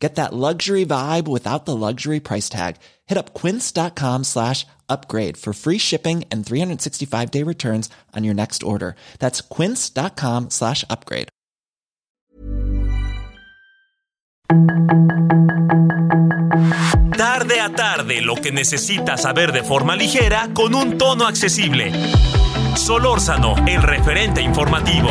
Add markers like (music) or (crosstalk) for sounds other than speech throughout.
Get that luxury vibe without the luxury price tag. Hit up quince.com slash upgrade for free shipping and 365 day returns on your next order. That's quince.com slash upgrade. Tarde a tarde, lo que necesitas saber de forma ligera con un tono accesible. Solórzano, el referente informativo.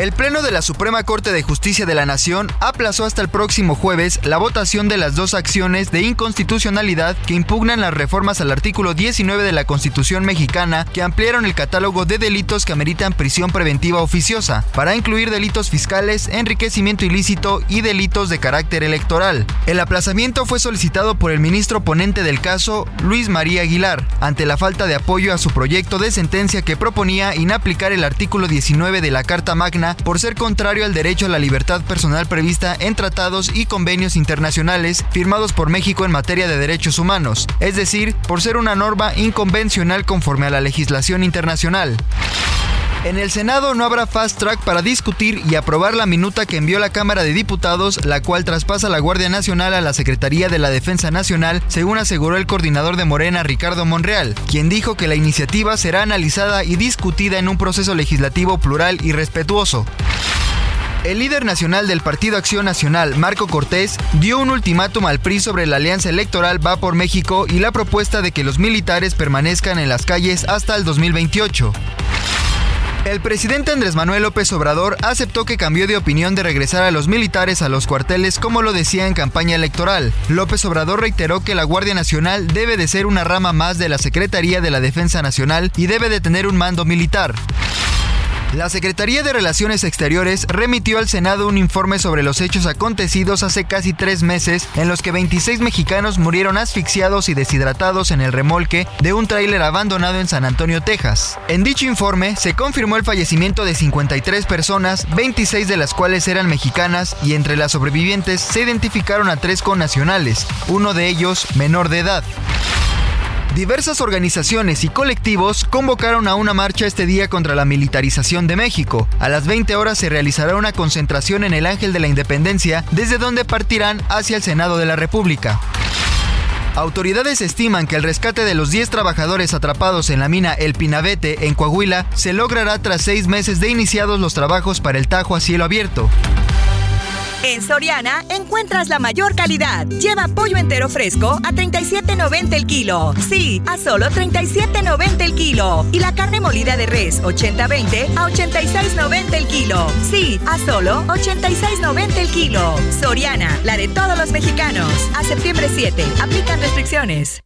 El Pleno de la Suprema Corte de Justicia de la Nación aplazó hasta el próximo jueves la votación de las dos acciones de inconstitucionalidad que impugnan las reformas al artículo 19 de la Constitución mexicana que ampliaron el catálogo de delitos que ameritan prisión preventiva oficiosa para incluir delitos fiscales, enriquecimiento ilícito y delitos de carácter electoral. El aplazamiento fue solicitado por el ministro ponente del caso, Luis María Aguilar, ante la falta de apoyo a su proyecto de sentencia que proponía inaplicar el artículo 19 de la Carta Magna por ser contrario al derecho a la libertad personal prevista en tratados y convenios internacionales firmados por México en materia de derechos humanos, es decir, por ser una norma inconvencional conforme a la legislación internacional. En el Senado no habrá fast track para discutir y aprobar la minuta que envió la Cámara de Diputados, la cual traspasa la Guardia Nacional a la Secretaría de la Defensa Nacional, según aseguró el coordinador de Morena, Ricardo Monreal, quien dijo que la iniciativa será analizada y discutida en un proceso legislativo plural y respetuoso. El líder nacional del Partido Acción Nacional, Marco Cortés, dio un ultimátum al PRI sobre la alianza electoral Va por México y la propuesta de que los militares permanezcan en las calles hasta el 2028. El presidente Andrés Manuel López Obrador aceptó que cambió de opinión de regresar a los militares a los cuarteles como lo decía en campaña electoral. López Obrador reiteró que la Guardia Nacional debe de ser una rama más de la Secretaría de la Defensa Nacional y debe de tener un mando militar. La Secretaría de Relaciones Exteriores remitió al Senado un informe sobre los hechos acontecidos hace casi tres meses en los que 26 mexicanos murieron asfixiados y deshidratados en el remolque de un tráiler abandonado en San Antonio, Texas. En dicho informe se confirmó el fallecimiento de 53 personas, 26 de las cuales eran mexicanas y entre las sobrevivientes se identificaron a tres connacionales, uno de ellos menor de edad. Diversas organizaciones y colectivos convocaron a una marcha este día contra la militarización de México. A las 20 horas se realizará una concentración en el Ángel de la Independencia, desde donde partirán hacia el Senado de la República. Autoridades estiman que el rescate de los 10 trabajadores atrapados en la mina El Pinabete, en Coahuila, se logrará tras seis meses de iniciados los trabajos para el Tajo a cielo abierto. En Soriana encuentras la mayor calidad. Lleva pollo entero fresco a 37.90 el kilo. Sí, a solo 37.90 el kilo. Y la carne molida de res 80-20 a 86.90 el kilo. Sí, a solo 86.90 el kilo. Soriana, la de todos los mexicanos. A septiembre 7. Aplican restricciones.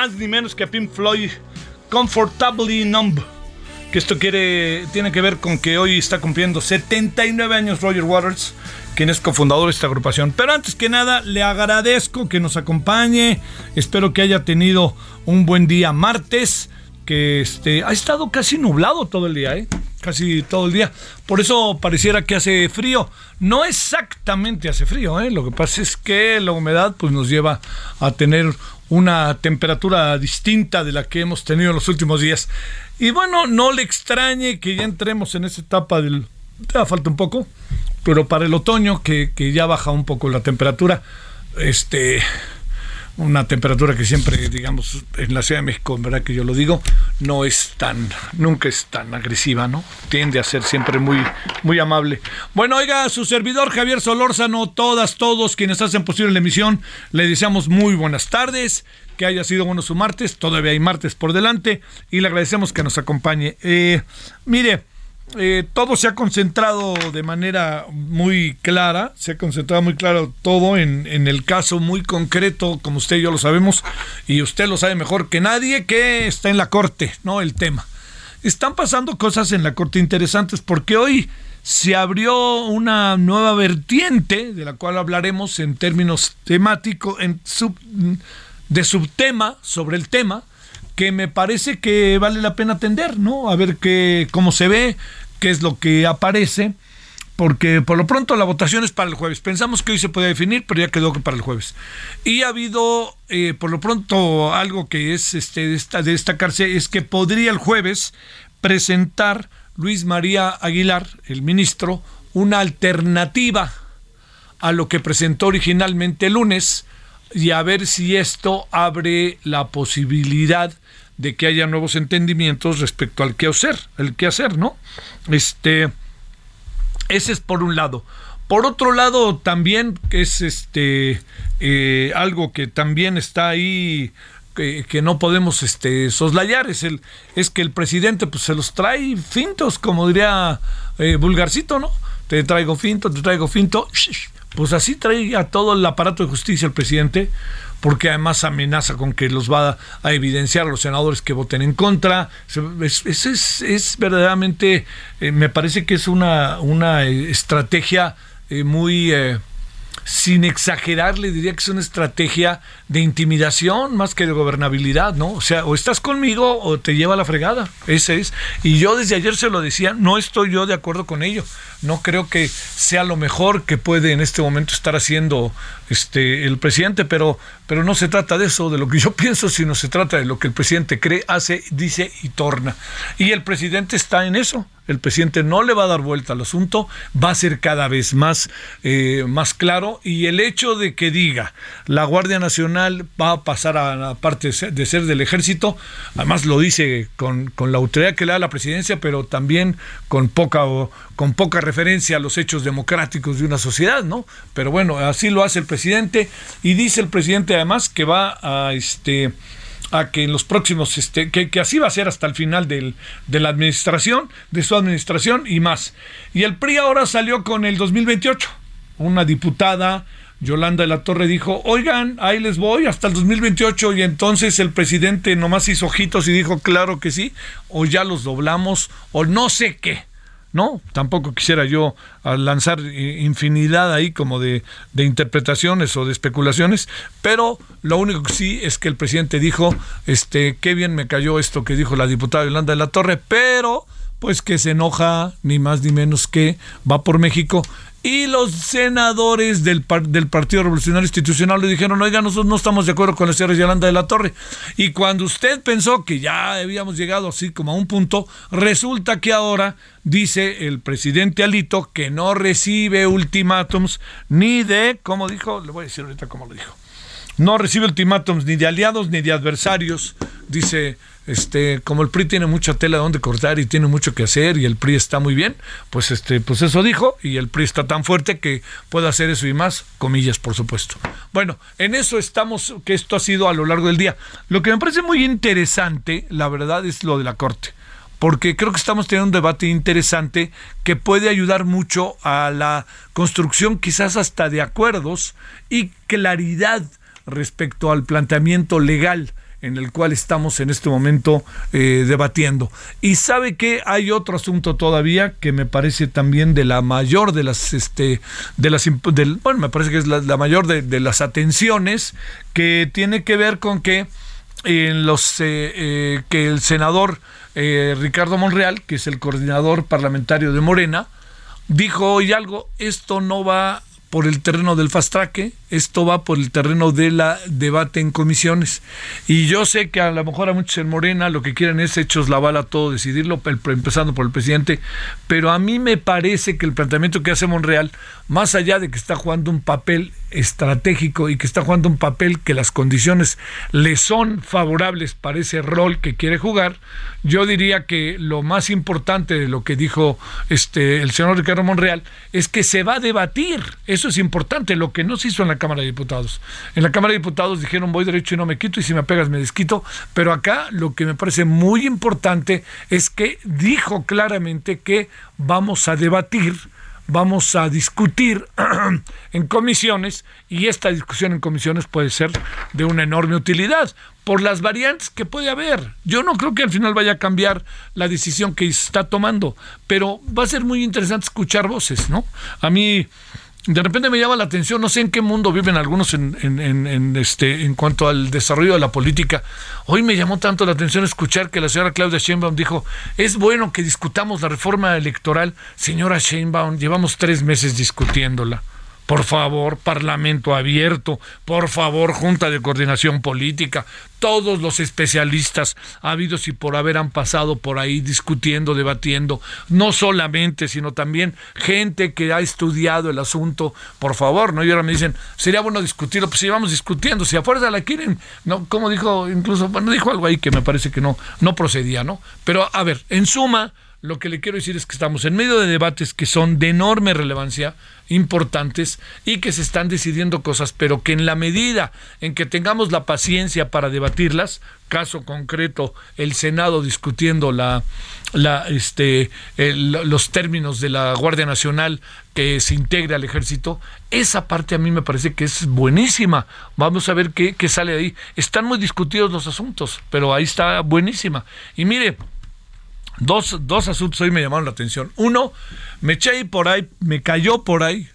Más ni menos que a Pink Floyd Comfortably Numb. Que esto quiere, tiene que ver con que hoy está cumpliendo 79 años Roger Waters, quien es cofundador de esta agrupación. Pero antes que nada, le agradezco que nos acompañe. Espero que haya tenido un buen día martes. que este, ha estado casi nublado todo el día, ¿eh? casi todo el día. Por eso pareciera que hace frío. No exactamente hace frío, ¿eh? lo que pasa es que la humedad pues, nos lleva a tener una temperatura distinta de la que hemos tenido en los últimos días. Y bueno, no le extrañe que ya entremos en esa etapa del... Ya falta un poco, pero para el otoño que, que ya baja un poco la temperatura, este una temperatura que siempre, digamos, en la Ciudad de México, en verdad que yo lo digo, no es tan, nunca es tan agresiva, ¿no? Tiende a ser siempre muy, muy amable. Bueno, oiga, su servidor Javier Solórzano, todas, todos quienes hacen posible la emisión, le deseamos muy buenas tardes, que haya sido bueno su martes, todavía hay martes por delante, y le agradecemos que nos acompañe. Eh, mire, eh, todo se ha concentrado de manera muy clara, se ha concentrado muy claro todo en, el caso muy concreto, como usted y yo lo sabemos, y usted lo sabe mejor que nadie, que está en la corte, ¿no? El tema. Están pasando cosas en la corte interesantes porque hoy se abrió una nueva vertiente, de la cual hablaremos en términos temáticos, en sub, de subtema sobre el tema, que me parece que vale la pena atender, ¿no? A ver qué, cómo se ve, qué es lo que aparece, porque por lo pronto la votación es para el jueves. Pensamos que hoy se podía definir, pero ya quedó que para el jueves. Y ha habido, eh, por lo pronto, algo que es este, de, esta, de destacarse, es que podría el jueves presentar Luis María Aguilar, el ministro, una alternativa a lo que presentó originalmente el lunes y a ver si esto abre la posibilidad de que haya nuevos entendimientos respecto al qué hacer, el qué hacer, ¿no? Este, ese es por un lado. Por otro lado, también es este eh, algo que también está ahí que, no podemos este, soslayar es es que el presidente pues se los trae fintos, como diría eh, Vulgarcito, ¿no? Te traigo finto, te traigo finto. Pues así trae a todo el aparato de justicia el presidente porque además amenaza con que los va a evidenciar los senadores que voten en contra. Es, es, es, verdaderamente, eh, me parece que es una, una estrategia eh, muy... Eh, sin exagerar, le diría que es una estrategia de intimidación más que de gobernabilidad, ¿no? O sea, o estás conmigo o te lleva a la fregada. Ese es. Y yo desde ayer se lo decía, no estoy yo de acuerdo con ello. No creo que sea lo mejor que puede en este momento estar haciendo este el presidente, pero, pero no se trata de eso, de lo que yo (laughs) pienso, sino se trata de lo que el presidente cree, hace, dice y torna. Y el presidente está en eso el presidente no le va a dar vuelta al asunto, va a ser cada vez más, eh, más claro y el hecho de que diga la Guardia Nacional va a pasar a la parte de ser del ejército, además lo dice con, con la autoridad que le da la presidencia, pero también con poca, con poca referencia a los hechos democráticos de una sociedad, ¿no? Pero bueno, así lo hace el presidente y dice el presidente además que va a este a que en los próximos, este, que, así va a ser hasta el final del, de la administración, de su administración y más. Y el PRI ahora salió con el 2028. Una diputada, Yolanda de la Torre, dijo, oigan, ahí les voy hasta el 2028 y entonces el presidente nomás hizo ojitos y dijo, claro que sí, o ya los doblamos, o no sé qué. No, tampoco quisiera yo lanzar infinidad ahí como de, de, interpretaciones o de especulaciones, pero lo único que sí es que el presidente dijo, este, qué bien me cayó esto que dijo la diputada Yolanda de la Torre, pero pues que se enoja ni más ni menos que va por México y los senadores del, del, Partido Revolucionario Institucional le dijeron, oiga, nosotros no estamos de acuerdo con la señora Yolanda de la Torre. Y cuando usted pensó que ya habíamos llegado así como a un punto, resulta que ahora dice el presidente Alito que no recibe ultimátums ni de, como dijo, le voy a decir ahorita cómo lo dijo, no recibe ultimátums ni de aliados ni de adversarios, dice este, como el PRI tiene mucha tela donde cortar y tiene mucho que hacer y el PRI está muy bien, pues este, pues eso dijo y el PRI está tan fuerte que puede hacer eso y más, comillas, por supuesto. Bueno, en eso estamos, que esto ha sido a lo largo del día. Lo que me parece muy interesante, la verdad, es lo de la Corte porque creo que estamos teniendo un debate interesante que puede ayudar mucho a la construcción quizás hasta de acuerdos y claridad respecto al planteamiento legal en el cual estamos en este momento eh, debatiendo. Y sabe que hay otro asunto todavía que me parece también de la mayor de las, este, de las, bueno, me parece que es la, mayor de, las atenciones, que tiene que ver con que en los eh, eh, que el senador eh, Ricardo Monreal, que es el coordinador parlamentario de Morena, dijo hoy algo, esto no va por el terreno del fast track, esto va por el terreno de la debate en comisiones. Y yo sé que a lo mejor a muchos en Morena lo que quieren es hechos la bala todo, decidirlo, empezando por el presidente, pero a mí me parece que el planteamiento que hace Monreal, más allá de que está jugando un papel estratégico y que está jugando un papel que las condiciones le son favorables para ese rol que quiere jugar, yo diría que lo más importante de lo que dijo este el señor Ricardo Monreal es que se va a debatir. Eso es importante, lo que no se hizo en la Cámara de Diputados. En la Cámara de Diputados dijeron voy derecho y no me quito y si me pegas me desquito, pero acá lo que me parece muy importante es que dijo claramente que vamos a debatir vamos a discutir (clears throat) en comisiones y esta discusión en comisiones puede ser de una enorme utilidad por las variantes que puede haber. Yo no creo que al final vaya a cambiar la decisión que está tomando, pero va a ser muy interesante escuchar voces, ¿no? A mí de repente me llama la atención, no sé en qué mundo viven algunos en, en, este, en cuanto al desarrollo de la política. Hoy me llamó tanto la atención escuchar que la señora Claudia Sheinbaum dijo, es bueno que discutamos la reforma electoral. Señora Sheinbaum, llevamos tres meses discutiéndola. Por favor, Parlamento abierto, por favor, Junta de Coordinación Política, todos los especialistas habidos y por haber han pasado por ahí discutiendo, debatiendo, no solamente, sino también gente que ha estudiado el asunto, por favor, ¿no? Y ahora me dicen, sería bueno discutirlo, pues si vamos discutiendo, si a fuerza la quieren, ¿no? Como dijo, incluso, bueno, dijo algo ahí que me parece que no, no procedía, ¿no? Pero, a ver, en suma, lo que le quiero decir es que estamos en medio de debates que son de enorme relevancia, importantes y que se están decidiendo cosas, pero que en la medida en que tengamos la paciencia para debatirlas, caso concreto, el Senado discutiendo la, la, este, los términos de la Guardia Nacional que se integre al ejército, esa parte a mí me parece que es buenísima. Vamos a ver qué, qué sale de ahí. Están muy discutidos los asuntos, pero ahí está buenísima. Y mire, Dos, dos asuntos hoy me llamaron la atención. Uno, me eché por ahí, me cayó por ahí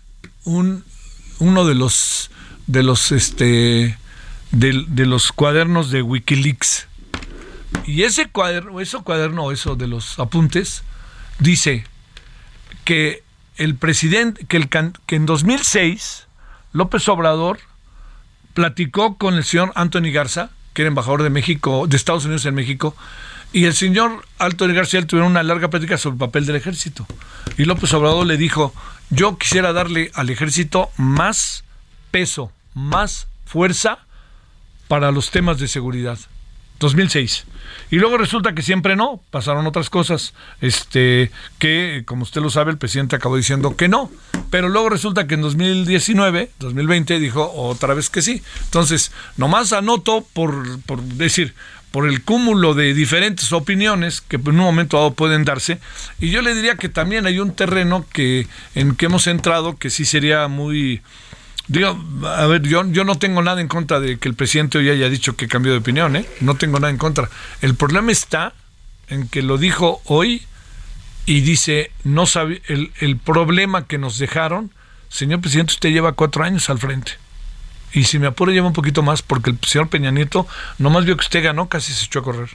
un, uno de los de los este de, de los cuadernos de Wikileaks. Y ese cuaderno, eso cuaderno, eso de los apuntes, dice que el presidente, que, el, que en 2006 López Obrador platicó con el señor Anthony Garza, que era embajador de México, de Estados Unidos en México, y el señor Alto García tuvieron una larga plática sobre el papel del ejército. Y López Obrador le dijo, yo quisiera darle al ejército más peso, más fuerza para los temas de seguridad. 2006. Y luego resulta que siempre no, pasaron otras cosas, este, que como usted lo sabe, el presidente acabó diciendo que no, pero luego resulta que en 2019, 2020 dijo otra vez que sí. Entonces, nomás anoto por, por decir, por el cúmulo de diferentes opiniones que en un momento dado pueden darse. Y yo le diría que también hay un terreno que en que hemos entrado que sí sería muy Digo, a ver, yo, yo no tengo nada en contra de que el presidente hoy haya dicho que cambió de opinión, ¿eh? No tengo nada en contra. El problema está en que lo dijo hoy y dice, no sabe, el, el problema que nos dejaron, señor presidente, usted lleva cuatro años al frente. Y si me apuro lleva un poquito más, porque el señor Peña Nieto nomás vio que usted ganó, casi se echó a correr.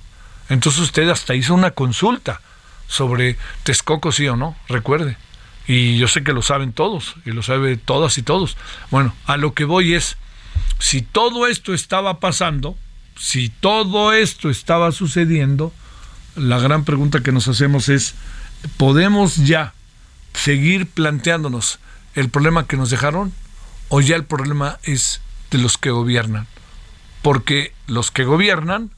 Entonces usted hasta hizo una consulta sobre Texcoco, sí o no, recuerde. Y yo sé que lo saben todos, y lo saben todas y todos. Bueno, a lo que voy es, si todo esto estaba pasando, si todo esto estaba sucediendo, la gran pregunta que nos hacemos es, ¿podemos ya seguir planteándonos el problema que nos dejaron? ¿O ya el problema es de los que gobiernan, porque los que gobiernan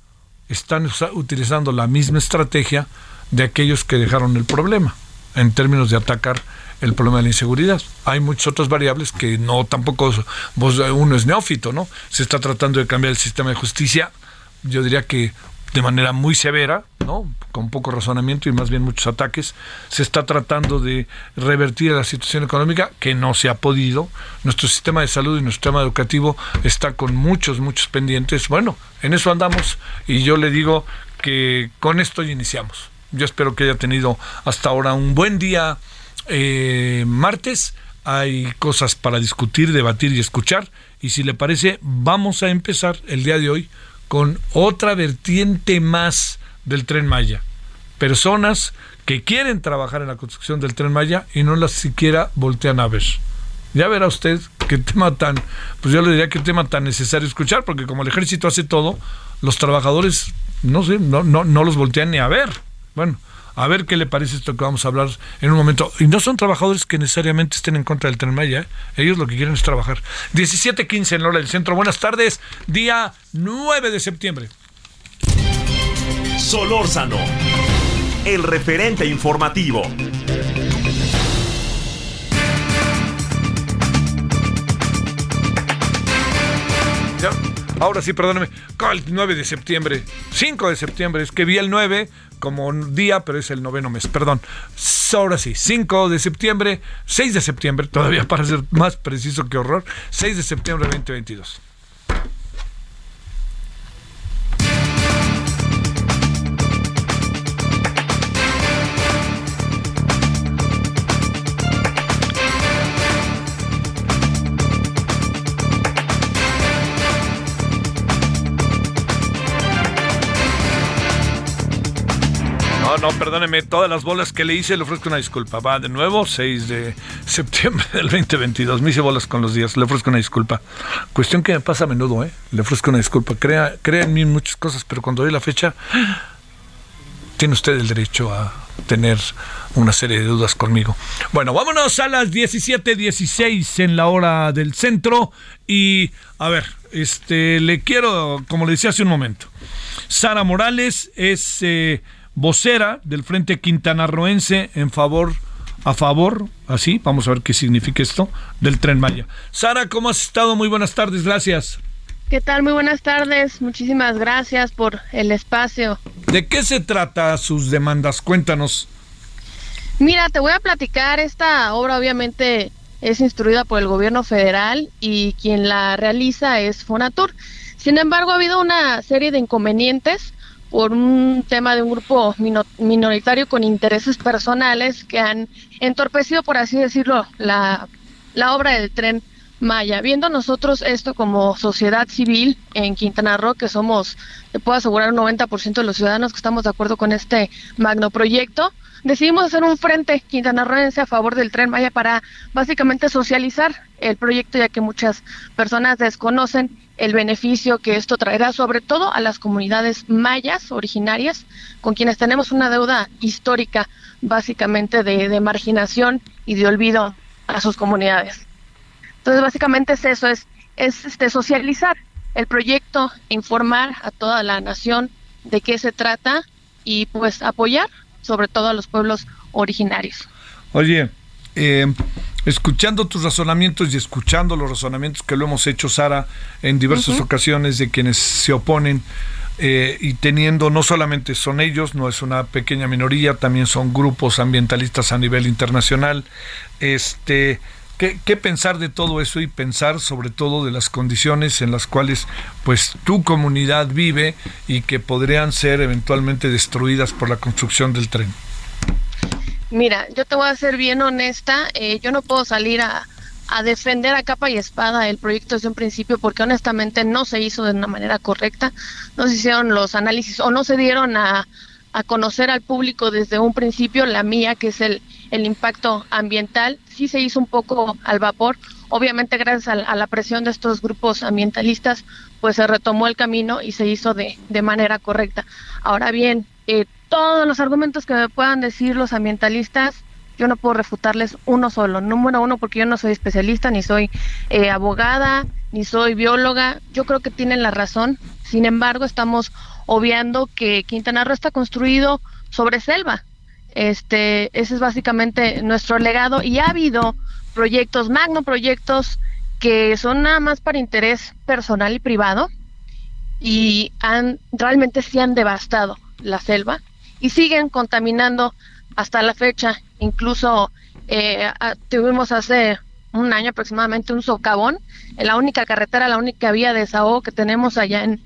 están utilizando la misma estrategia de aquellos que dejaron el problema en términos de atacar el problema de la inseguridad. Hay muchas otras variables que no tampoco uno es neófito, ¿no? Se está tratando de cambiar el sistema de justicia. Yo diría que de manera muy severa, ¿no? con poco razonamiento y más bien muchos ataques. Se está tratando de revertir la situación económica que no se ha podido. Nuestro sistema de salud y nuestro sistema educativo está con muchos, muchos pendientes. Bueno, en eso andamos y yo le digo que con esto iniciamos. Yo espero que haya tenido hasta ahora un buen día eh, martes. Hay cosas para discutir, debatir y escuchar. Y si le parece, vamos a empezar el día de hoy con otra vertiente más del tren Maya. Personas que quieren trabajar en la construcción del tren Maya y no las siquiera voltean a ver. Ya verá usted qué tema tan, pues yo le diría qué tema tan necesario escuchar, porque como el ejército hace todo, los trabajadores, no sé, no, no, no los voltean ni a ver. Bueno, a ver qué le parece esto que vamos a hablar en un momento. Y no son trabajadores que necesariamente estén en contra del Tren Maya, ¿eh? ellos lo que quieren es trabajar. 17.15 en Lola del Centro. Buenas tardes, día 9 de septiembre. Solórzano, el referente informativo. Ya, Ahora sí, perdóneme. ¿Cuál? 9 de septiembre. 5 de septiembre. Es que vi el 9 como día, pero es el noveno mes. Perdón. Ahora sí, 5 de septiembre, 6 de septiembre, todavía para ser más preciso que horror. 6 de septiembre de 2022. No, perdóneme, todas las bolas que le hice le ofrezco una disculpa. Va de nuevo, 6 de septiembre del 2022. Me hice bolas con los días, le ofrezco una disculpa. Cuestión que me pasa a menudo, ¿eh? Le ofrezco una disculpa. Crea, crea en mí muchas cosas, pero cuando doy la fecha, tiene usted el derecho a tener una serie de dudas conmigo. Bueno, vámonos a las 17:16 en la hora del centro. Y, a ver, este, le quiero, como le decía hace un momento, Sara Morales es eh, vocera del Frente Quintanarroense en favor, a favor, así, vamos a ver qué significa esto, del Tren Maya. Sara, ¿cómo has estado? Muy buenas tardes, gracias. ¿Qué tal? Muy buenas tardes. Muchísimas gracias por el espacio. ¿De qué se trata sus demandas? Cuéntanos. Mira, te voy a platicar. Esta obra obviamente es instruida por el gobierno federal y quien la realiza es Fonatur. Sin embargo, ha habido una serie de inconvenientes por un tema de un grupo mino- minoritario con intereses personales que han entorpecido, por así decirlo, la, la obra del tren Maya. Viendo nosotros esto como sociedad civil en Quintana Roo, que somos, te puedo asegurar, un 90% de los ciudadanos que estamos de acuerdo con este magno proyecto, decidimos hacer un frente quintanarroense a favor del tren Maya para básicamente socializar el proyecto, ya que muchas personas desconocen el beneficio que esto traerá, sobre todo a las comunidades mayas originarias, con quienes tenemos una deuda histórica, básicamente de, de marginación y de olvido a sus comunidades. Entonces, básicamente es eso, es, es este, socializar el proyecto, informar a toda la nación de qué se trata y pues apoyar sobre todo a los pueblos originarios. Oye, eh, escuchando tus razonamientos y escuchando los razonamientos que lo hemos hecho, Sara, en diversas ocasiones de quienes se oponen eh, y teniendo, no solamente son ellos, no es una pequeña minoría, también son grupos ambientalistas a nivel internacional. Este, ¿qué, qué pensar de todo eso y pensar sobre todo de las condiciones en las cuales pues tu comunidad vive y que podrían ser eventualmente destruidas por la construcción del tren? Mira, yo te voy a ser bien honesta, eh, yo no puedo salir a, defender a capa y espada el proyecto desde un principio porque honestamente no se hizo de una manera correcta, no se hicieron los análisis o no se dieron a, conocer al público desde un principio, la mía, que es el, el impacto ambiental, sí se hizo un poco al vapor, obviamente gracias a, a la presión de estos grupos ambientalistas, pues se retomó el camino y se hizo de, de manera correcta. Ahora bien, eh, todos los argumentos que me puedan decir los ambientalistas, yo no puedo refutarles uno solo. Número uno, porque yo no soy especialista, ni soy eh, abogada, ni soy bióloga. Yo creo que tienen la razón. Sin embargo, estamos obviando que Quintana Roo está construido sobre selva. Este, ese es básicamente nuestro legado y ha habido proyectos, magno proyectos que son nada más para interés personal y privado y han realmente sí han devastado la selva y siguen contaminando hasta la fecha. Incluso eh, tuvimos hace un año aproximadamente un socavón en la única carretera, la única vía de desahogo que tenemos allá en,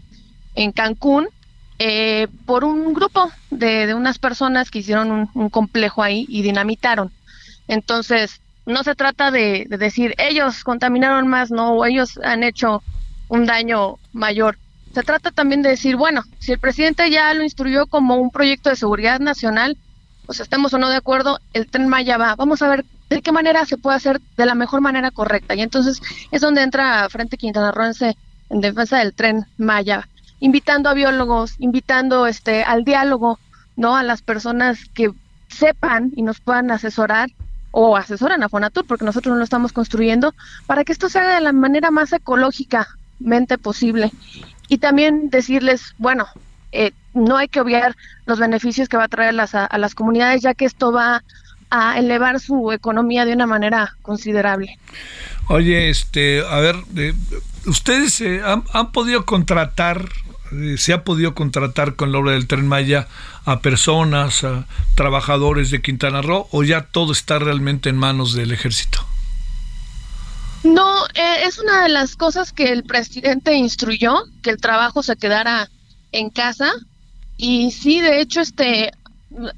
en Cancún, eh, por un grupo de, de unas personas que hicieron un, complejo ahí y dinamitaron. Entonces, no se trata de decir ellos contaminaron más, no, o ellos han hecho un daño mayor. Se trata también de decir, bueno, si el presidente ya lo instruyó como un proyecto de seguridad nacional, pues estemos o no de acuerdo, el tren Maya va. Vamos a ver de qué manera se puede hacer de la mejor manera correcta. Y entonces es donde entra Frente Quintana Rooense en defensa del tren Maya, invitando a biólogos, invitando este al diálogo, ¿no? A las personas que sepan y nos puedan asesorar o asesoran a Fonatur, porque nosotros no lo estamos construyendo, para que esto se haga de la manera más ecológicamente posible. Y también decirles, bueno, eh, no hay que obviar los beneficios que va a traer las, a, las comunidades, ya que esto va a elevar su economía de una manera considerable. Oye, este, a ver, eh, ustedes han, han, podido contratar, eh, se ha podido contratar con la obra del Tren Maya a personas, a trabajadores de Quintana Roo, o ya todo está realmente en manos del ejército? No, eh, es una de las cosas que el presidente instruyó, que el trabajo se quedara en casa. Y sí, de hecho, este,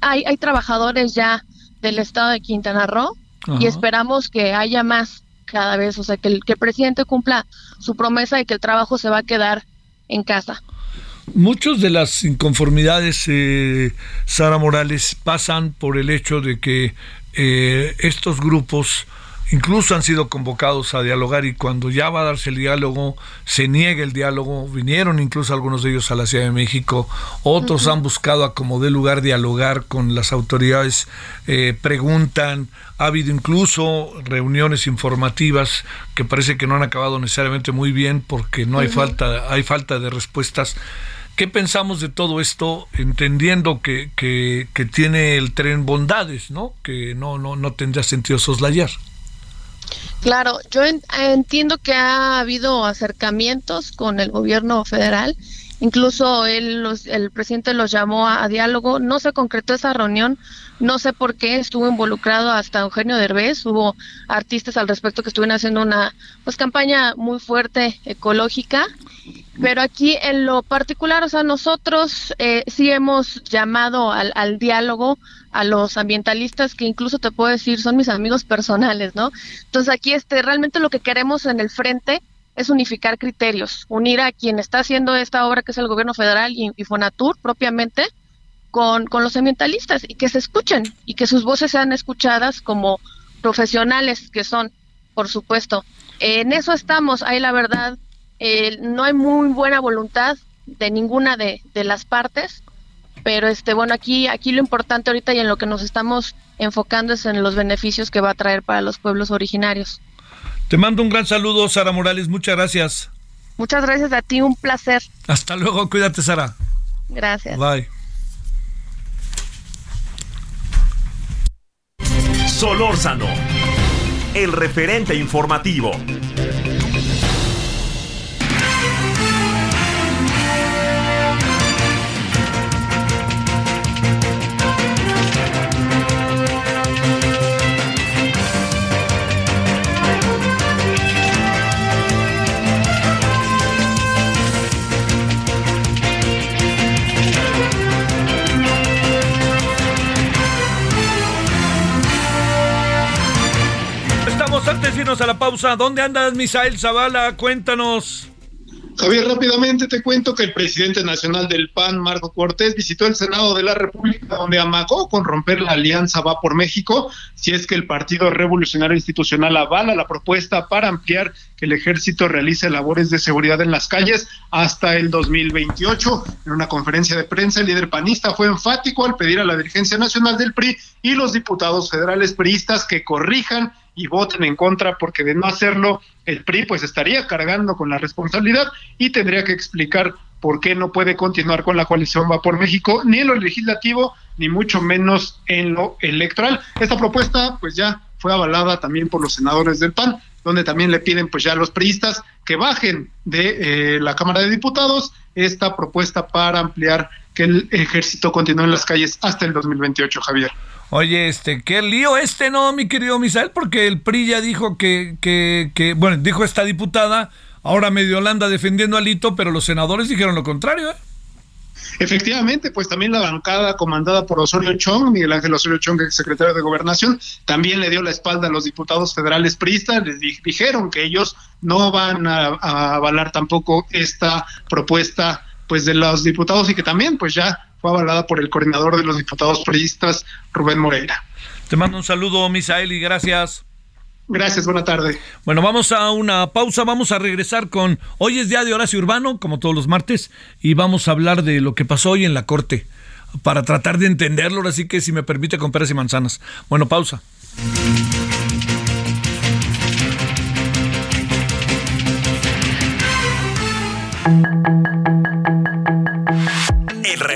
hay, hay trabajadores ya del estado de Quintana Roo y esperamos que haya más cada vez, o sea, que el, que el presidente cumpla su promesa de que el trabajo se va a quedar en casa. Muchos de las inconformidades, eh, Sara Morales, pasan por el hecho de que eh, estos grupos incluso han sido convocados a dialogar y cuando ya va a darse el diálogo, se niega el diálogo, vinieron incluso algunos de ellos a la Ciudad de México, otros han buscado a como de lugar dialogar con las autoridades, eh, preguntan, ha habido incluso reuniones informativas que parece que no han acabado necesariamente muy bien porque no hay falta, hay falta de respuestas. ¿Qué pensamos de todo esto, entendiendo que, que, que tiene el tren bondades, ¿no? que no, no, no tendría sentido soslayar? Claro, yo en, entiendo que ha habido acercamientos con el gobierno federal, incluso él, los, el presidente los llamó a, diálogo, no se concretó esa reunión, no sé por qué estuvo involucrado hasta Eugenio Derbez, hubo artistas al respecto que estuvieron haciendo una pues campaña muy fuerte ecológica, pero aquí en lo particular, o sea, nosotros eh, sí hemos llamado al, al diálogo a los ambientalistas que incluso te puedo decir son mis amigos personales, ¿no? Entonces aquí este realmente lo que queremos en el frente es unificar criterios, unir a quien está haciendo esta obra que es el gobierno federal y, Fonatur propiamente con, con los ambientalistas y que se escuchen y que sus voces sean escuchadas como profesionales que son, por supuesto. en eso estamos, hay la verdad, eh, no hay muy buena voluntad de ninguna de, de las partes pero este bueno aquí aquí lo importante ahorita y en lo que nos estamos enfocando es en los beneficios que va a traer para los pueblos originarios. Te mando un gran saludo, Sara Morales, muchas gracias. Muchas gracias a ti, un placer. Hasta luego, cuídate, Sara. Gracias. Bye. Solórzano, el referente informativo. Irnos a la pausa, ¿dónde andas, Misael Zavala? Cuéntanos. Javier, rápidamente te cuento que el presidente nacional del PAN, Marco Cortés, visitó el Senado de la República, donde amagó con romper la alianza Va por México, si es que el Partido Revolucionario Institucional avala la propuesta para ampliar que el ejército realice labores de seguridad en las calles hasta el 2028. En una conferencia de prensa, el líder panista fue enfático al pedir a la dirigencia nacional del PRI y los diputados federales priistas que corrijan y voten en contra porque de no hacerlo el PRI pues estaría cargando con la responsabilidad y tendría que explicar por qué no puede continuar con la coalición Va por México ni en lo legislativo ni mucho menos en lo electoral. Esta propuesta pues ya fue avalada también por los senadores del PAN, donde también le piden pues ya a los priistas que bajen de eh, la Cámara de Diputados esta propuesta para ampliar que el ejército continúe en las calles hasta el 2028, Javier. Oye, este, qué lío este, ¿no, mi querido Misael? Porque el PRI ya dijo que, que, que bueno, dijo esta diputada, ahora medio Holanda defendiendo a Lito, pero los senadores dijeron lo contrario, ¿eh? Efectivamente, pues también la bancada comandada por Osorio Chong, Miguel Ángel Osorio Chong, ex secretario de Gobernación, también le dio la espalda a los diputados federales priistas, les di- dijeron que ellos no van a, a avalar tampoco esta propuesta pues de los diputados y que también pues ya fue avalada por el coordinador de los diputados priistas, Rubén Moreira. Te mando un saludo, Misael, y gracias. Gracias, buena tarde. Bueno, vamos a una pausa, vamos a regresar con... Hoy es día de Horacio Urbano, como todos los martes, y vamos a hablar de lo que pasó hoy en la Corte, para tratar de entenderlo, así que si me permite con peras y manzanas. Bueno, pausa.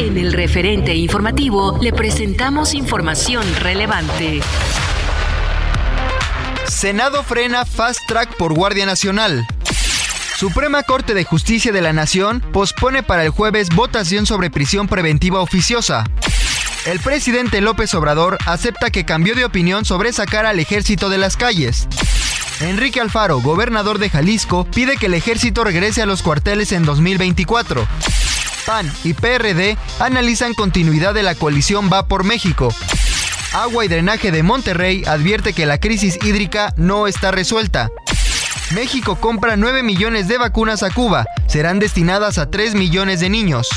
En el referente informativo le presentamos información relevante. Senado frena Fast Track por Guardia Nacional. Suprema Corte de Justicia de la Nación pospone para el jueves votación sobre prisión preventiva oficiosa. El presidente López Obrador acepta que cambió de opinión sobre sacar al ejército de las calles. Enrique Alfaro, gobernador de Jalisco, pide que el ejército regrese a los cuarteles en 2024. PAN y PRD analizan continuidad de la coalición Va por México. Agua y Drenaje de Monterrey advierte que la crisis hídrica no está resuelta. México compra 9 millones de vacunas a Cuba, serán destinadas a 3 millones de niños.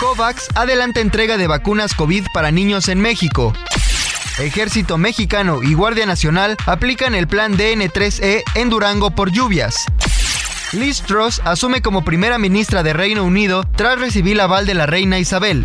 COVAX adelanta entrega de vacunas COVID para niños en México. Ejército Mexicano y Guardia Nacional aplican el plan DN3E en Durango por lluvias. Liz Truss asume como primera ministra de Reino Unido tras recibir el aval de la reina Isabel.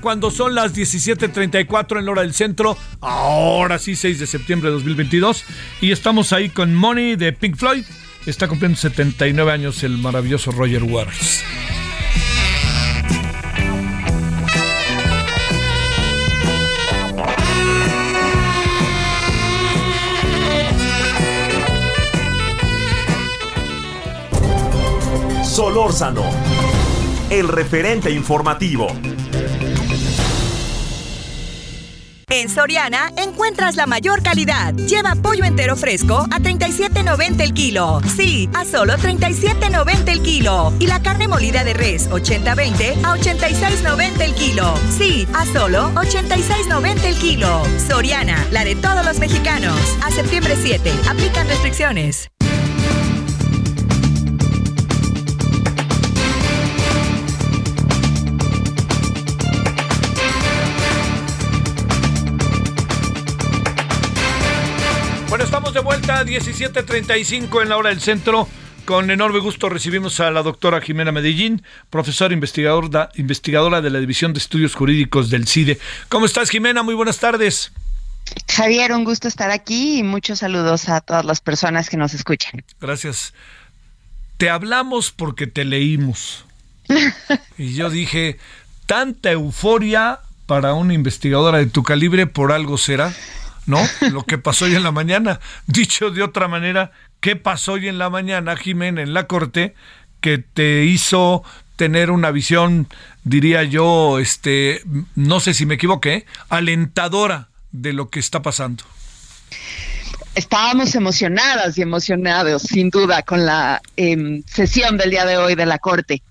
Cuando son las 17:34 en la hora del centro. Ahora sí, 6 de septiembre de 2022. Y estamos ahí con Money de Pink Floyd. Está cumpliendo 79 años el maravilloso Roger Waters. Solórzano, el referente informativo. En Soriana encuentras la mayor calidad. Lleva pollo entero fresco a 37.90 el kilo. Sí, a solo 37.90 el kilo. Y la carne molida de res 80-20 a 86.90 el kilo. Sí, a solo 86.90 el kilo. Soriana, la de todos los mexicanos. A septiembre 7, aplican restricciones. Estamos de vuelta a 17:35 en la hora del centro. Con enorme gusto recibimos a la doctora Jimena Medellín, profesora investigador, da- investigadora de la División de Estudios Jurídicos del CIDE. ¿Cómo estás, Jimena? Muy buenas tardes. Javier, un gusto estar aquí y muchos saludos a todas las personas que nos escuchan. Gracias. Te hablamos porque te leímos. (laughs) Y yo dije, tanta euforia para una investigadora de tu calibre por algo será, ¿no? Lo que pasó hoy en la mañana. Dicho de otra manera, ¿qué pasó hoy en la mañana, Jimena, en la corte, que te hizo tener una visión, diría yo, este, no sé si me equivoqué, alentadora de lo que está pasando? Estábamos emocionadas y emocionados, sin duda, con la em, sesión del día de hoy de la Corte.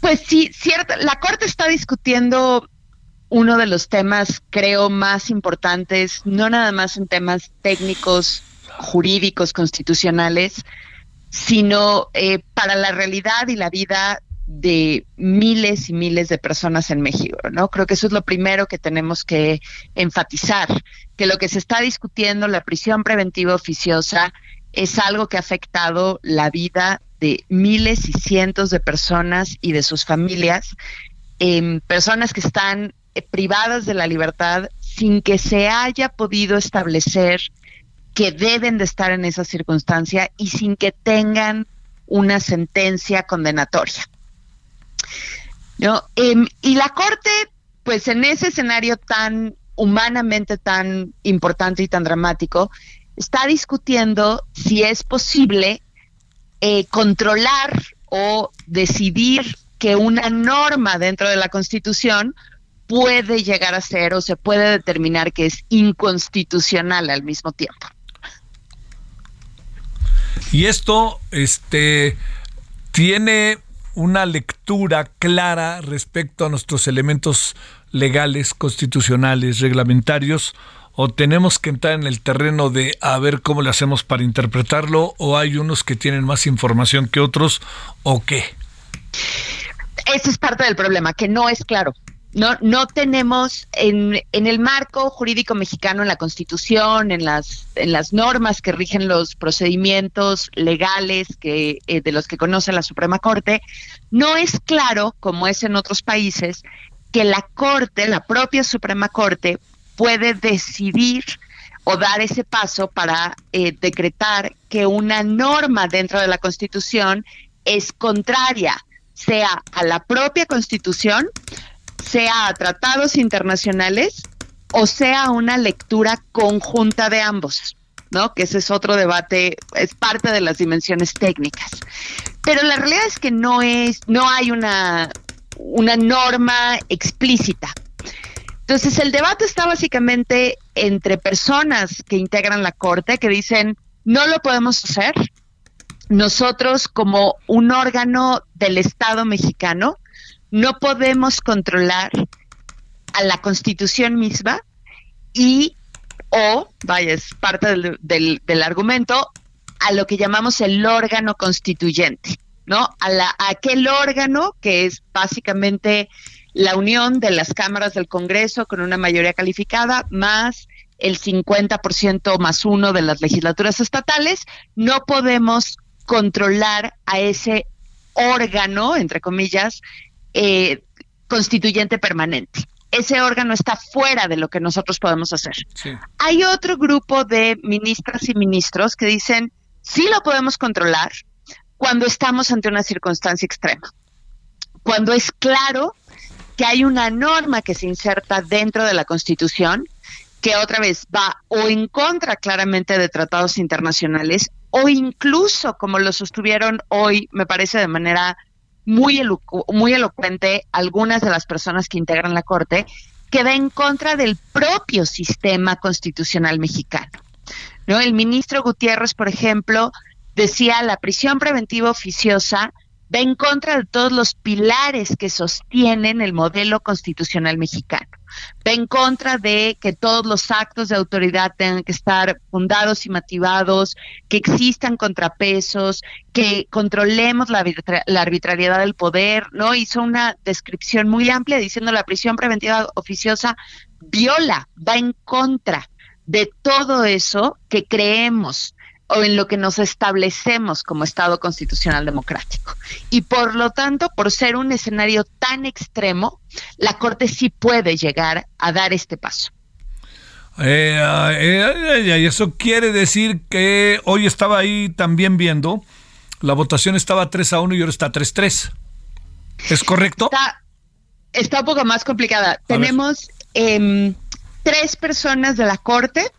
Pues sí, cierto, la Corte está discutiendo uno de los temas, creo, más importantes, no nada más en temas técnicos, jurídicos, constitucionales, sino eh, para la realidad y la vida de miles y miles de personas en México, ¿no? Creo que eso es lo primero que tenemos que enfatizar, que lo que se está discutiendo, la prisión preventiva oficiosa, es algo que ha afectado la vida de miles y cientos de personas y de sus familias, em, personas que están privadas de la libertad sin que se haya podido establecer que deben de estar en esa circunstancia y sin que tengan una sentencia condenatoria. ¿no? Em, y la Corte, pues en ese escenario tan humanamente tan importante y tan dramático, está discutiendo si es posible eh, controlar o decidir que una norma dentro de la Constitución puede llegar a ser o se puede determinar que es inconstitucional al mismo tiempo. Y esto este, tiene una lectura clara respecto a nuestros elementos legales, constitucionales, reglamentarios, o tenemos que entrar en el terreno de a ver cómo le hacemos para interpretarlo, o hay unos que tienen más información que otros, o qué. Ese es parte del problema, que no es claro. No, no tenemos en, el marco jurídico mexicano, en la Constitución, en las, en las normas que rigen los procedimientos legales que, eh, de los que conoce la Suprema Corte, no es claro, como es en otros países, que la Corte, la propia Suprema Corte, puede decidir o dar ese paso para eh, decretar que una norma dentro de la Constitución es contraria, sea a la propia Constitución, sea a tratados internacionales o sea una lectura conjunta de ambos, ¿no? Que ese es otro debate, es parte de las dimensiones técnicas. Pero la realidad es que no es, no hay una, una norma explícita. Entonces el debate está básicamente entre personas que integran la corte que dicen no lo podemos hacer. Nosotros como un órgano del Estado mexicano no podemos controlar a la constitución misma y o, vaya, es parte del, del, argumento, a lo que llamamos el órgano constituyente, ¿no? A, la, a aquel órgano que es básicamente la unión de las cámaras del Congreso con una mayoría calificada más el 50% más uno de las legislaturas estatales, no podemos controlar a ese órgano, entre comillas, eh, constituyente permanente. Ese órgano está fuera de lo que nosotros podemos hacer. Hay otro grupo de ministras y ministros que dicen, sí lo podemos controlar cuando estamos ante una circunstancia extrema. Cuando es claro que hay una norma que se inserta dentro de la Constitución que otra vez va o en contra claramente de tratados internacionales o incluso, como lo sostuvieron hoy, me parece de manera muy, muy elocuente algunas de las personas que integran la Corte, que va en contra del propio sistema constitucional mexicano. ¿no? El ministro Gutiérrez, por ejemplo, decía la prisión preventiva oficiosa va en contra de todos los pilares que sostienen el modelo constitucional mexicano. Va en contra de que todos los actos de autoridad tengan que estar fundados y motivados, que existan contrapesos, que controlemos la, la arbitrariedad del poder, ¿no? Hizo una descripción muy amplia diciendo la prisión preventiva oficiosa viola, va en contra de todo eso que creemos o en lo que nos establecemos como Estado constitucional democrático. Y por lo tanto, por ser un escenario tan extremo, la Corte sí puede llegar a dar este paso. Eh, eh, y eso quiere decir que hoy estaba ahí también viendo, la votación estaba 3 a 1 y ahora está 3-3. ¿Es correcto? Está, un poco más complicada. Tenemos em, tres personas de la Corte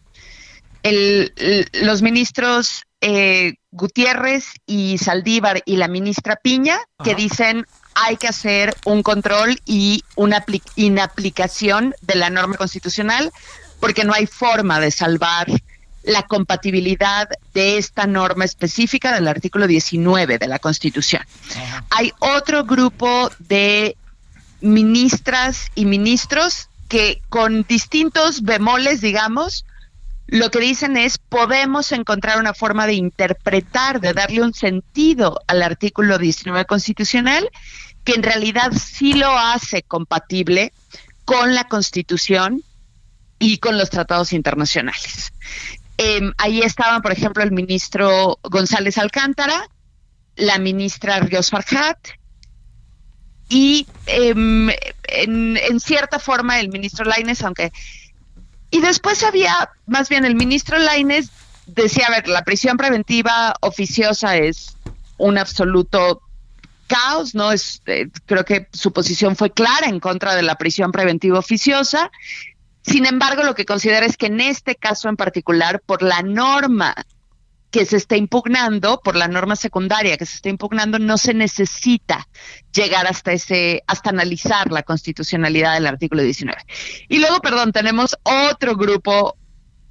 los ministros eh, Gutiérrez y Saldívar y la ministra Piña que dicen hay que hacer un control y una inaplicación de la norma constitucional porque no hay forma de salvar la compatibilidad de esta norma específica del artículo 19 de la Constitución. Hay otro grupo de ministras y ministros que con distintos bemoles, digamos, lo que dicen es podemos encontrar una forma de interpretar, de darle un sentido al artículo 19 constitucional que en realidad sí lo hace compatible con la Constitución y con los tratados internacionales. Em, ahí estaban, por ejemplo, el ministro González Alcántara, la ministra Ríos Farjat y em, en, en, cierta forma el ministro Laines, aunque y después había, más bien el ministro Laines decía, a ver, la prisión preventiva oficiosa es un absoluto caos, ¿no? Es, eh, creo que su posición fue clara en contra de la prisión preventiva oficiosa. Sin embargo, lo que considera es que en este caso en particular, por la norma que se está impugnando, por la norma secundaria que se está impugnando, no se necesita llegar hasta ese, hasta analizar la constitucionalidad del artículo 19. Y luego, perdón, tenemos otro grupo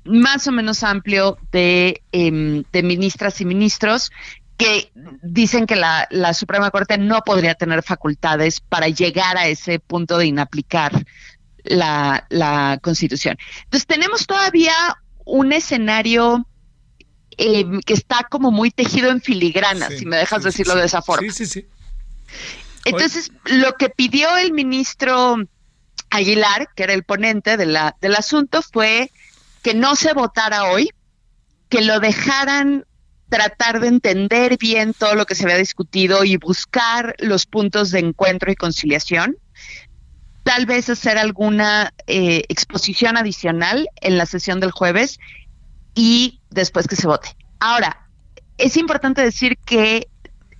más o menos amplio de, em, de ministras y ministros que dicen que la, la, Suprema Corte no podría tener facultades para llegar a ese punto de inaplicar la, la Constitución. Entonces tenemos todavía un escenario eh, que está como muy tejido en filigrana, si me dejas decirlo de esa forma. Sí, sí, sí. Entonces, lo que pidió el ministro Aguilar, que era el ponente de la, del asunto, fue que no se votara hoy, que lo dejaran tratar de entender bien todo lo que se había discutido y buscar los puntos de encuentro y conciliación. Tal vez hacer alguna eh, exposición adicional en la sesión del jueves y después que se vote. Ahora, es importante decir que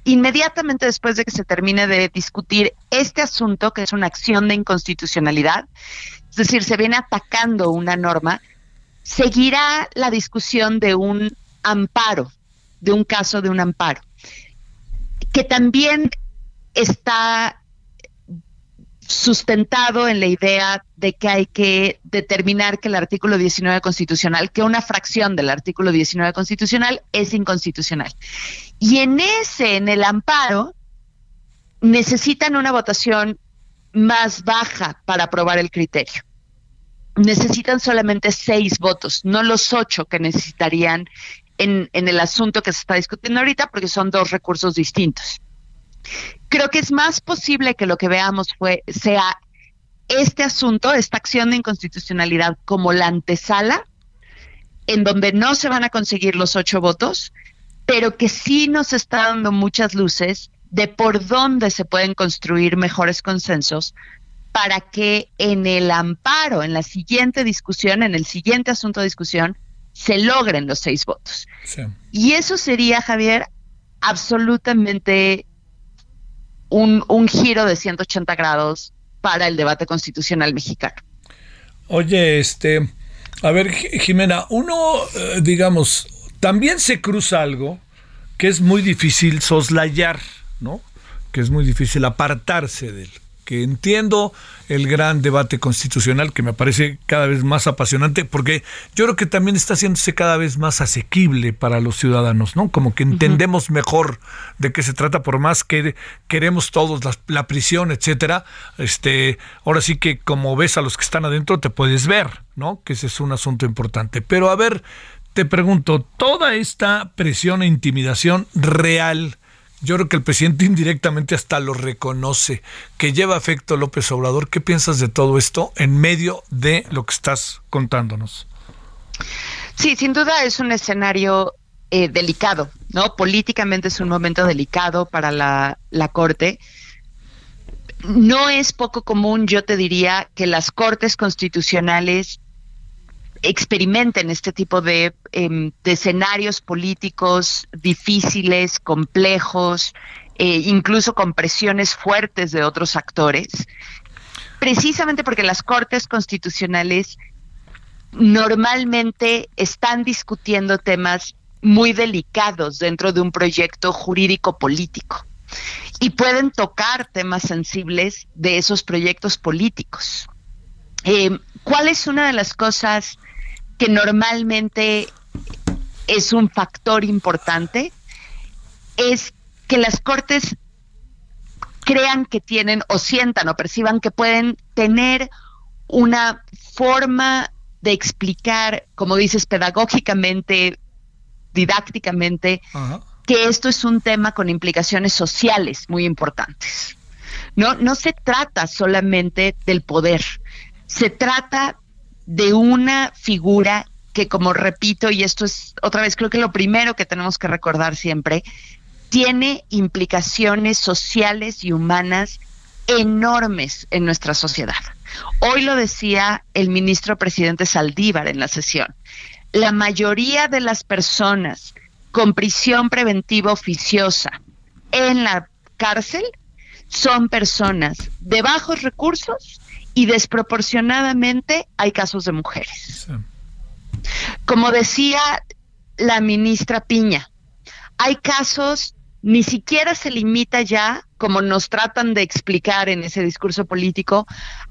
inmediatamente después de que se termine de discutir este asunto, que es una acción de inconstitucionalidad, es decir, se viene atacando una norma, seguirá la discusión de un amparo, de un caso de un amparo, que también está sustentado en la idea de que hay que determinar que el artículo 19 constitucional, que una fracción del artículo 19 constitucional es inconstitucional. Y en ese, en el amparo, necesitan una votación más baja para aprobar el criterio. Necesitan solamente seis votos, no los ocho que necesitarían en, el asunto que se está discutiendo ahorita, porque son dos recursos distintos. Creo que es más posible que lo que veamos fue, sea este asunto, esta acción de inconstitucionalidad como la antesala, en donde no se van a conseguir los ocho votos, pero que sí nos está dando muchas luces de por dónde se pueden construir mejores consensos para que en el amparo, en la siguiente discusión, en el siguiente asunto de discusión, se logren los seis votos. Y eso sería, Javier, absolutamente un, un giro de 180 grados para el debate constitucional mexicano. Oye, este, a ver, Jimena, uno, eh, digamos, también se cruza algo que es muy difícil soslayar, ¿no? Que es muy difícil apartarse de él que entiendo el gran debate constitucional que me parece cada vez más apasionante porque yo creo que también está haciéndose cada vez más asequible para los ciudadanos, ¿no? Como que entendemos mejor de qué se trata por más que queremos todos la, prisión, etcétera. Este, ahora sí que como ves a los que están adentro te puedes ver, ¿no? Que ese es un asunto importante. Pero a ver, te pregunto, toda esta presión e intimidación real yo creo que el presidente (laughs) indirectamente hasta lo reconoce, que lleva afecto López Obrador. ¿Qué piensas de todo esto en medio de lo que estás contándonos? Sí, sin duda es un escenario eh, delicado, ¿no? Políticamente es un momento delicado para la, la Corte. No es poco común, yo te diría, que las Cortes constitucionales experimenten este tipo em, de, escenarios políticos difíciles, complejos, eh, incluso con presiones fuertes de otros actores, precisamente porque las cortes constitucionales normalmente están discutiendo temas muy delicados dentro de un proyecto jurídico político y pueden tocar temas sensibles de esos proyectos políticos. Eh, ¿Cuál es una de las cosas que normalmente es un factor importante, es que las cortes crean que tienen o sientan o perciban que pueden tener una forma de explicar, como dices, pedagógicamente, didácticamente, que esto es un tema con implicaciones sociales muy importantes. No, no se trata solamente del poder, se trata de una figura que, como repito, y esto es otra vez, creo que lo primero que tenemos que recordar siempre, tiene implicaciones sociales y humanas enormes en nuestra sociedad. Hoy lo decía el ministro presidente Saldívar en la sesión. La mayoría de las personas con prisión preventiva oficiosa en la cárcel son personas de bajos recursos y desproporcionadamente hay casos de mujeres. Como decía la ministra Piña, hay casos, ni siquiera se limita ya, como nos tratan de explicar en ese discurso político,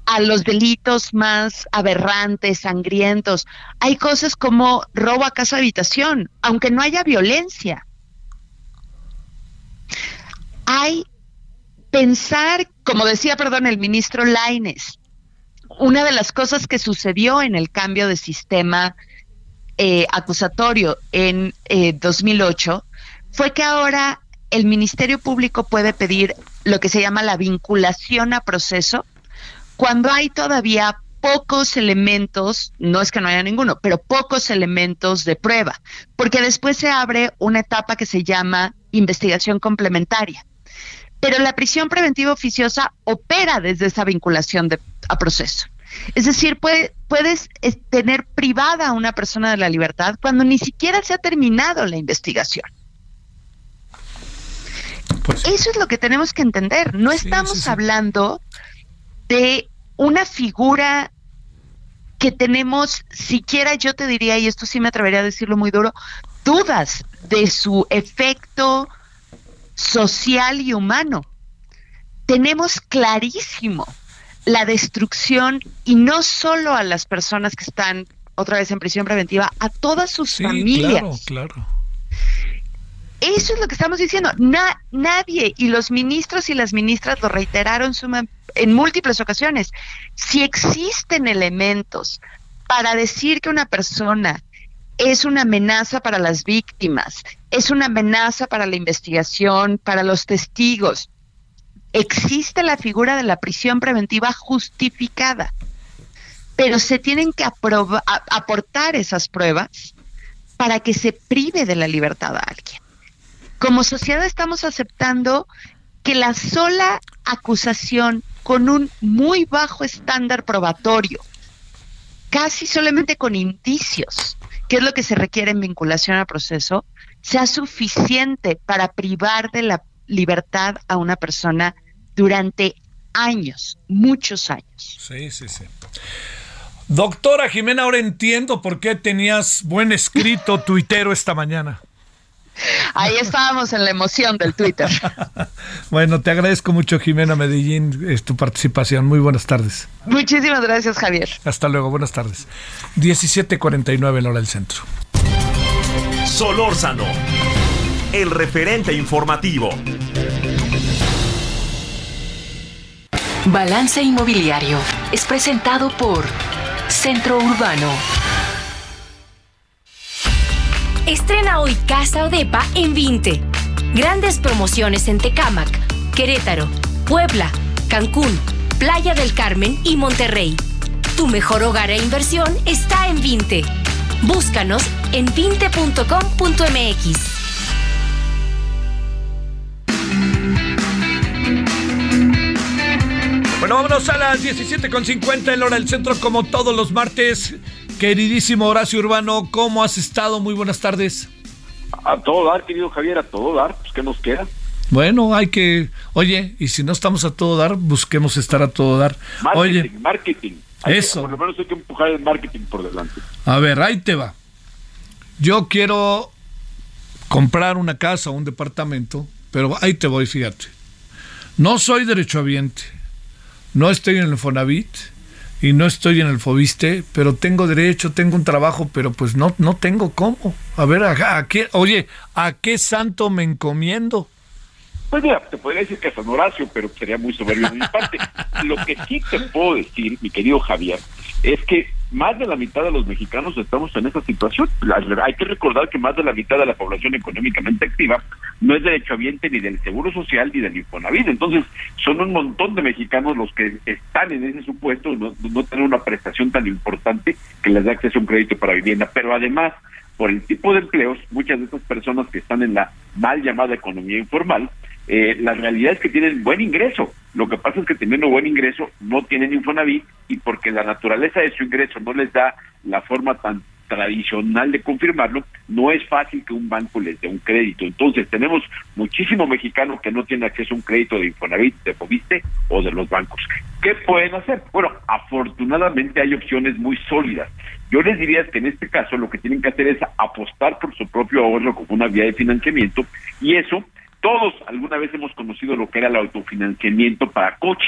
a los delitos más aberrantes, sangrientos. Hay cosas como robo a casa habitación, aunque no haya violencia. Hay pensar, como decía, perdón, el ministro Laines, una de las cosas que sucedió en el cambio de sistema eh, acusatorio en 2008 eh, fue que ahora el Ministerio Público puede pedir lo que se llama la vinculación a proceso cuando hay todavía pocos elementos, no es que no haya ninguno, pero pocos elementos de prueba, porque después se abre una etapa que se llama investigación complementaria. Pero la prisión preventiva oficiosa opera desde esa vinculación de, a proceso. Es decir, puedes tener privada a una persona de la libertad cuando ni siquiera se ha terminado la investigación. Pues Eso es lo que tenemos que entender. No estamos hablando de una figura que tenemos, siquiera yo te diría, y esto sí me atrevería a decirlo muy duro, dudas de su efecto social y humano. Tenemos clarísimo la destrucción y no solo a las personas que están otra vez en prisión preventiva, a todas sus familias. Claro, claro. Eso es lo que estamos diciendo. nadie, y los ministros y las ministras lo reiteraron en múltiples ocasiones, si existen elementos para decir que una persona es una amenaza para las víctimas, es una amenaza para la investigación, para los testigos, existe la figura de la prisión preventiva justificada, pero se tienen que aportar esas pruebas para que se prive de la libertad a alguien. Como sociedad estamos aceptando que la sola acusación con un muy bajo estándar probatorio, casi solamente con indicios, que es lo que se requiere en vinculación al proceso, sea suficiente para privar de la libertad a una persona durante años, muchos años. Sí, sí, sí. Doctora Jimena, ahora entiendo por qué tenías buen escrito tuitero esta mañana. Ahí estábamos en la emoción del Twitter. (laughs) bueno, te agradezco mucho, Jimena Medellín, es tu participación. Muy buenas tardes. Muchísimas gracias, Javier. Hasta luego, buenas tardes. 17:49 en hora del centro. Solórzano, el referente informativo. Balance Inmobiliario es presentado por Centro Urbano. Estrena hoy Casa Odepa en 20. Grandes promociones en Tecámac, Querétaro, Puebla, Cancún, Playa del Carmen y Monterrey. Tu mejor hogar e inversión está en 20. Búscanos en 20.com.mx. Bueno, vámonos a las 17.50 en hora del centro, como todos los martes. Queridísimo Horacio Urbano, ¿cómo has estado? Muy buenas tardes. A todo dar, querido Javier, a todo dar. Pues, ¿qué nos queda? Bueno, hay que. Oye, y si no estamos a todo dar, busquemos estar a todo dar. Marketing, Oye, marketing. Hay Eso. Que, por lo menos hay que empujar el marketing por delante. a ver, ahí te va. Yo quiero comprar una casa o un departamento, pero ahí te voy, fíjate. No soy derechohabiente, no estoy en el Fonavit y no estoy en el Fobiste, pero tengo derecho, tengo un trabajo, pero pues no, no tengo cómo. A ver, ¿a, a qué, oye, ¿a qué santo me encomiendo? Pues mira, te podría decir que es San Horacio, pero sería muy soberbio de mi parte. (laughs) Lo que sí te puedo decir, mi querido Javier, es que más de la mitad de los mexicanos estamos en esa situación. Hay que recordar que más de la mitad de la población económicamente activa no es derechohabiente ni del Seguro Social ni del Infonavit. Entonces, son un montón de mexicanos los que están en ese supuesto, no, no tener una prestación tan importante que les da acceso a un crédito para vivienda. Pero además, por el tipo de empleos, muchas de estas personas que están en la mal llamada economía informal, eh, la realidad es que tienen buen ingreso. Lo que pasa es que teniendo buen ingreso no tienen Infonavit y porque la naturaleza de su ingreso no les da la forma tan tradicional de confirmarlo, no es fácil que un banco les dé un crédito. Entonces tenemos muchísimo mexicano que no tiene acceso a un crédito de Infonavit, de Fobiste o de los bancos. ¿Qué pueden hacer? Bueno, afortunadamente hay opciones muy sólidas. Yo les diría que en este caso lo que tienen que hacer es apostar por su propio ahorro como una vía de financiamiento y eso todos alguna vez hemos conocido lo que era el autofinanciamiento para coches,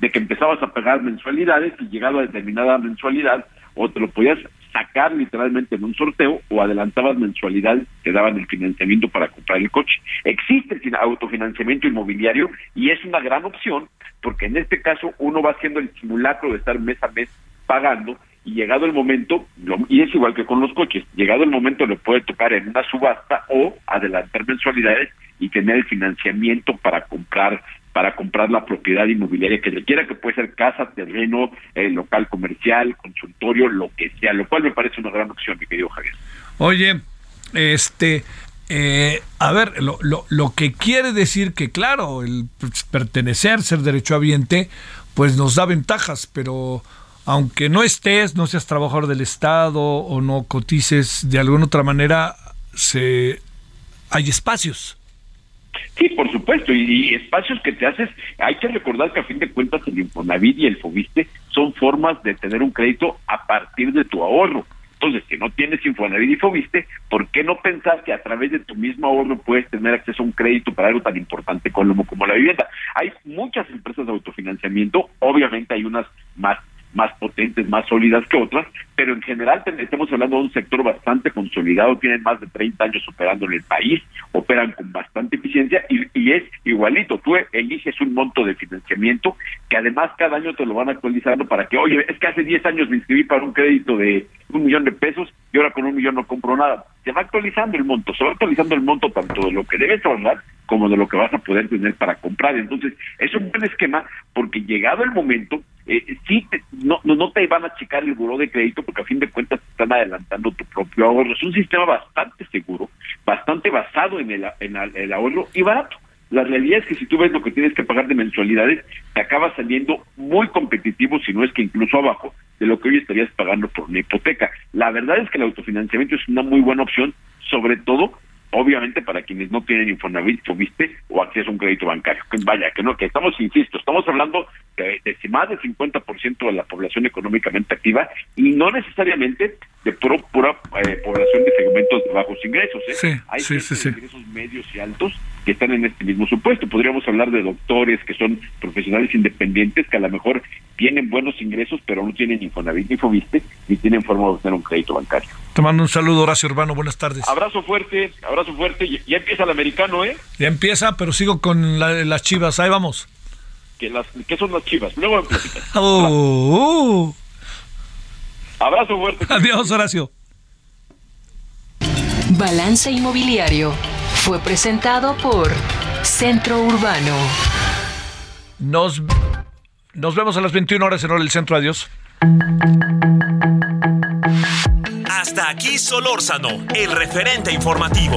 de que empezabas a pagar mensualidades y llegado a determinada mensualidad o te lo podías sacar literalmente en un sorteo o adelantabas mensualidades que daban el financiamiento para comprar el coche. Existe el fin- autofinanciamiento inmobiliario y es una gran opción porque en este caso uno va haciendo el simulacro de estar mes a mes pagando y llegado el momento, y es igual que con los coches, llegado el momento lo puede tocar en una subasta o adelantar mensualidades y tener el financiamiento para comprar para comprar la propiedad inmobiliaria que requiera, que puede ser casa, terreno, eh, local comercial, consultorio, lo que sea, lo cual me parece una gran opción, mi querido Javier. Oye, este, eh, a ver, lo, lo, lo que quiere decir que, claro, el pues, pertenecer, ser derechohabiente, pues nos da ventajas, pero aunque no estés, no seas trabajador del Estado o no cotices de alguna otra manera, se hay espacios. Sí, por supuesto, y, y espacios que te haces, hay que recordar que a fin de cuentas el Infonavit y el Fobiste son formas de tener un crédito a partir de tu ahorro. Entonces, si no tienes Infonavit y Fobiste, ¿por qué no pensar que a través de tu mismo ahorro puedes tener acceso a un crédito para algo tan importante como, como la vivienda? Hay muchas empresas de autofinanciamiento, obviamente hay unas más más potentes, más sólidas que otras, pero en general estamos hablando de un sector bastante consolidado, tienen más de 30 años operando en el país, operan con bastante eficiencia y, y es igualito, tú eliges un monto de financiamiento que además cada año te lo van actualizando para que, oye, es que hace 10 años me inscribí para un crédito de un millón de pesos y ahora con un millón no compro nada. Se va actualizando el monto, se va actualizando el monto tanto de lo que debes ahorrar como de lo que vas a poder tener para comprar. Entonces, es un buen esquema porque llegado el momento, eh, sí, te- no, no, te van a achicar el buró de crédito porque a fin de cuentas te están adelantando tu propio ahorro. Es un sistema bastante seguro, bastante basado en el, en el ahorro y barato. La realidad es que si tú ves lo que tienes que pagar de mensualidades, te acaba saliendo muy competitivo, si no es que incluso abajo, de lo que hoy estarías pagando por una hipoteca. La verdad es que el autofinanciamiento es una muy buena opción, sobre todo obviamente para quienes no tienen Infonavit, viste o acceso a un crédito bancario. Que vaya, que no, que estamos, insisto, estamos hablando de, de más del 50% de la población económicamente activa y no necesariamente de pura, pura eh, población de segmentos de bajos ingresos. ¿eh? Sí, Hay sí, sí, ingresos medios y altos que están en este mismo supuesto. Podríamos hablar de doctores que son profesionales independientes que a lo mejor tienen buenos ingresos, pero no tienen Infonavit ni Fobiste, ni tienen forma de obtener un crédito bancario. Te mando un saludo, Horacio Urbano. Buenas tardes. Abrazo fuerte, abrazo fuerte. Ya- empieza el americano, ¿eh? Ya empieza, pero sigo con la- las chivas. Ahí vamos. Que las, ¿Qué son las chivas? Luego me platicas. (laughs) Oh, Abrazo fuerte. Adiós, Horacio. Balance Inmobiliario fue presentado por Centro Urbano. Nos, nos vemos a las 21 horas en hora del centro. Adiós. Hasta aquí Solórzano, el referente informativo.